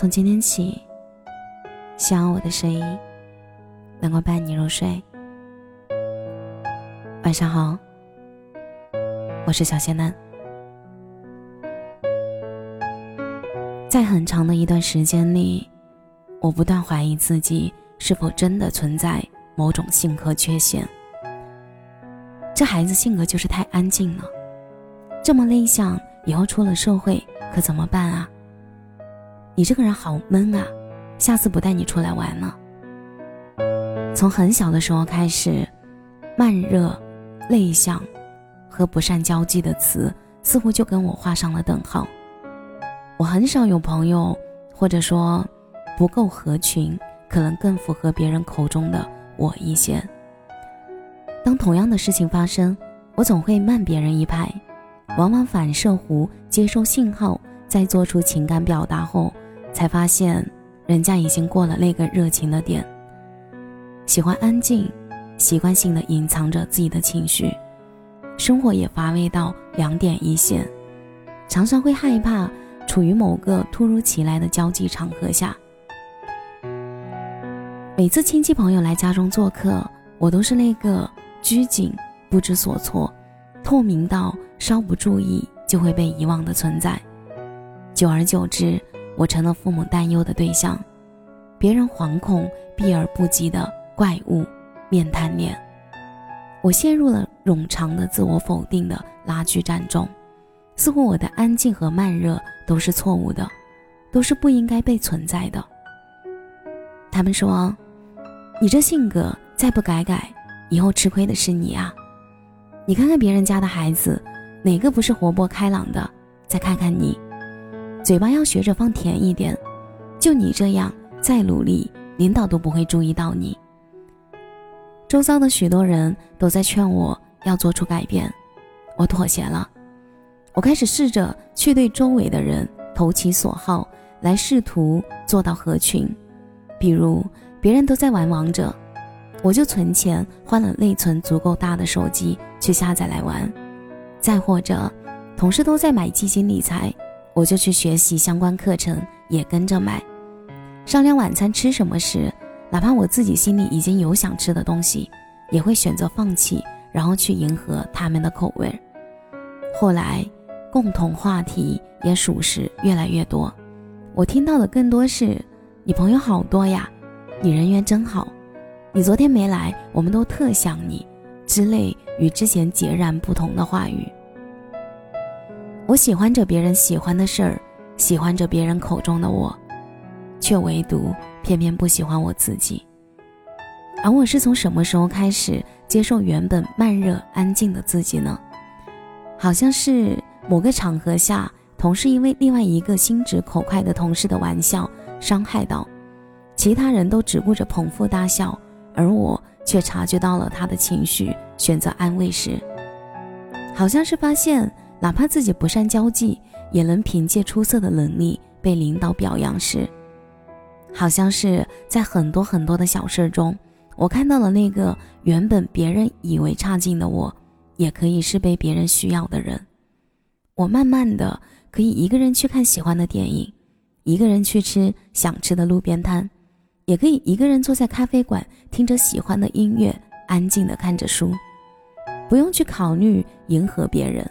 从今天起，希望我的声音能够伴你入睡。晚上好，我是小仙男。在很长的一段时间里，我不断怀疑自己是否真的存在某种性格缺陷。这孩子性格就是太安静了，这么内向，以后出了社会可怎么办啊？你这个人好闷啊，下次不带你出来玩了。从很小的时候开始，慢热、内向和不善交际的词似乎就跟我画上了等号。我很少有朋友，或者说不够合群，可能更符合别人口中的我一些。当同样的事情发生，我总会慢别人一拍，往往反射弧接收信号，再做出情感表达后。才发现，人家已经过了那个热情的点。喜欢安静，习惯性的隐藏着自己的情绪，生活也乏味到两点一线，常常会害怕处于某个突如其来的交际场合下。每次亲戚朋友来家中做客，我都是那个拘谨、不知所措、透明到稍不注意就会被遗忘的存在。久而久之。我成了父母担忧的对象，别人惶恐避而不及的怪物面瘫脸。我陷入了冗长的自我否定的拉锯战中，似乎我的安静和慢热都是错误的，都是不应该被存在的。他们说：“你这性格再不改改，以后吃亏的是你啊！你看看别人家的孩子，哪个不是活泼开朗的？再看看你。”嘴巴要学着放甜一点，就你这样，再努力，领导都不会注意到你。周遭的许多人都在劝我要做出改变，我妥协了。我开始试着去对周围的人投其所好，来试图做到合群。比如别人都在玩王者，我就存钱换了内存足够大的手机去下载来玩。再或者，同事都在买基金理财。我就去学习相关课程，也跟着买。商量晚餐吃什么时，哪怕我自己心里已经有想吃的东西，也会选择放弃，然后去迎合他们的口味。后来，共同话题也属实越来越多，我听到的更多是：“你朋友好多呀，你人缘真好，你昨天没来，我们都特想你”之类与之前截然不同的话语。我喜欢着别人喜欢的事儿，喜欢着别人口中的我，却唯独偏偏不喜欢我自己。而我是从什么时候开始接受原本慢热安静的自己呢？好像是某个场合下，同事因为另外一个心直口快的同事的玩笑伤害到，其他人都只顾着捧腹大笑，而我却察觉到了他的情绪，选择安慰时，好像是发现。哪怕自己不善交际，也能凭借出色的能力被领导表扬时，好像是在很多很多的小事中，我看到了那个原本别人以为差劲的我，也可以是被别人需要的人。我慢慢的可以一个人去看喜欢的电影，一个人去吃想吃的路边摊，也可以一个人坐在咖啡馆听着喜欢的音乐，安静的看着书，不用去考虑迎合别人。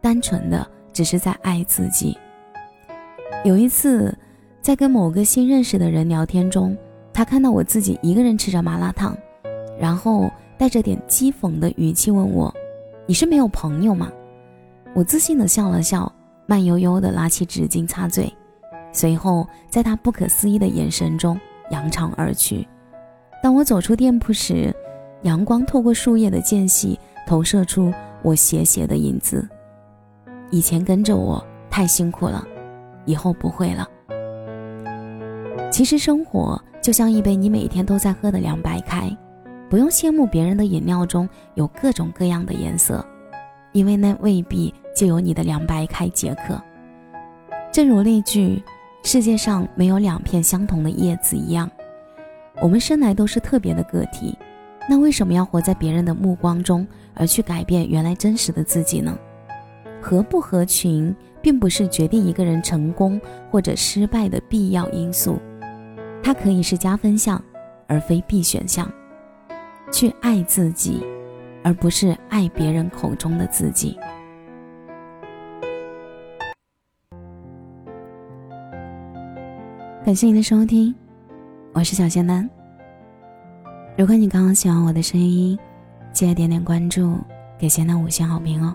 单纯的只是在爱自己。有一次，在跟某个新认识的人聊天中，他看到我自己一个人吃着麻辣烫，然后带着点讥讽的语气问我：“你是没有朋友吗？”我自信的笑了笑，慢悠悠的拿起纸巾擦嘴，随后在他不可思议的眼神中扬长而去。当我走出店铺时，阳光透过树叶的间隙投射出我斜斜的影子。以前跟着我太辛苦了，以后不会了。其实生活就像一杯你每天都在喝的凉白开，不用羡慕别人的饮料中有各种各样的颜色，因为那未必就有你的凉白开解渴。正如那句“世界上没有两片相同的叶子”一样，我们生来都是特别的个体，那为什么要活在别人的目光中，而去改变原来真实的自己呢？合不合群，并不是决定一个人成功或者失败的必要因素，它可以是加分项，而非必选项。去爱自己，而不是爱别人口中的自己。感谢你的收听，我是小仙丹。如果你刚刚喜欢我的声音，记得点点关注，给仙丹五星好评哦。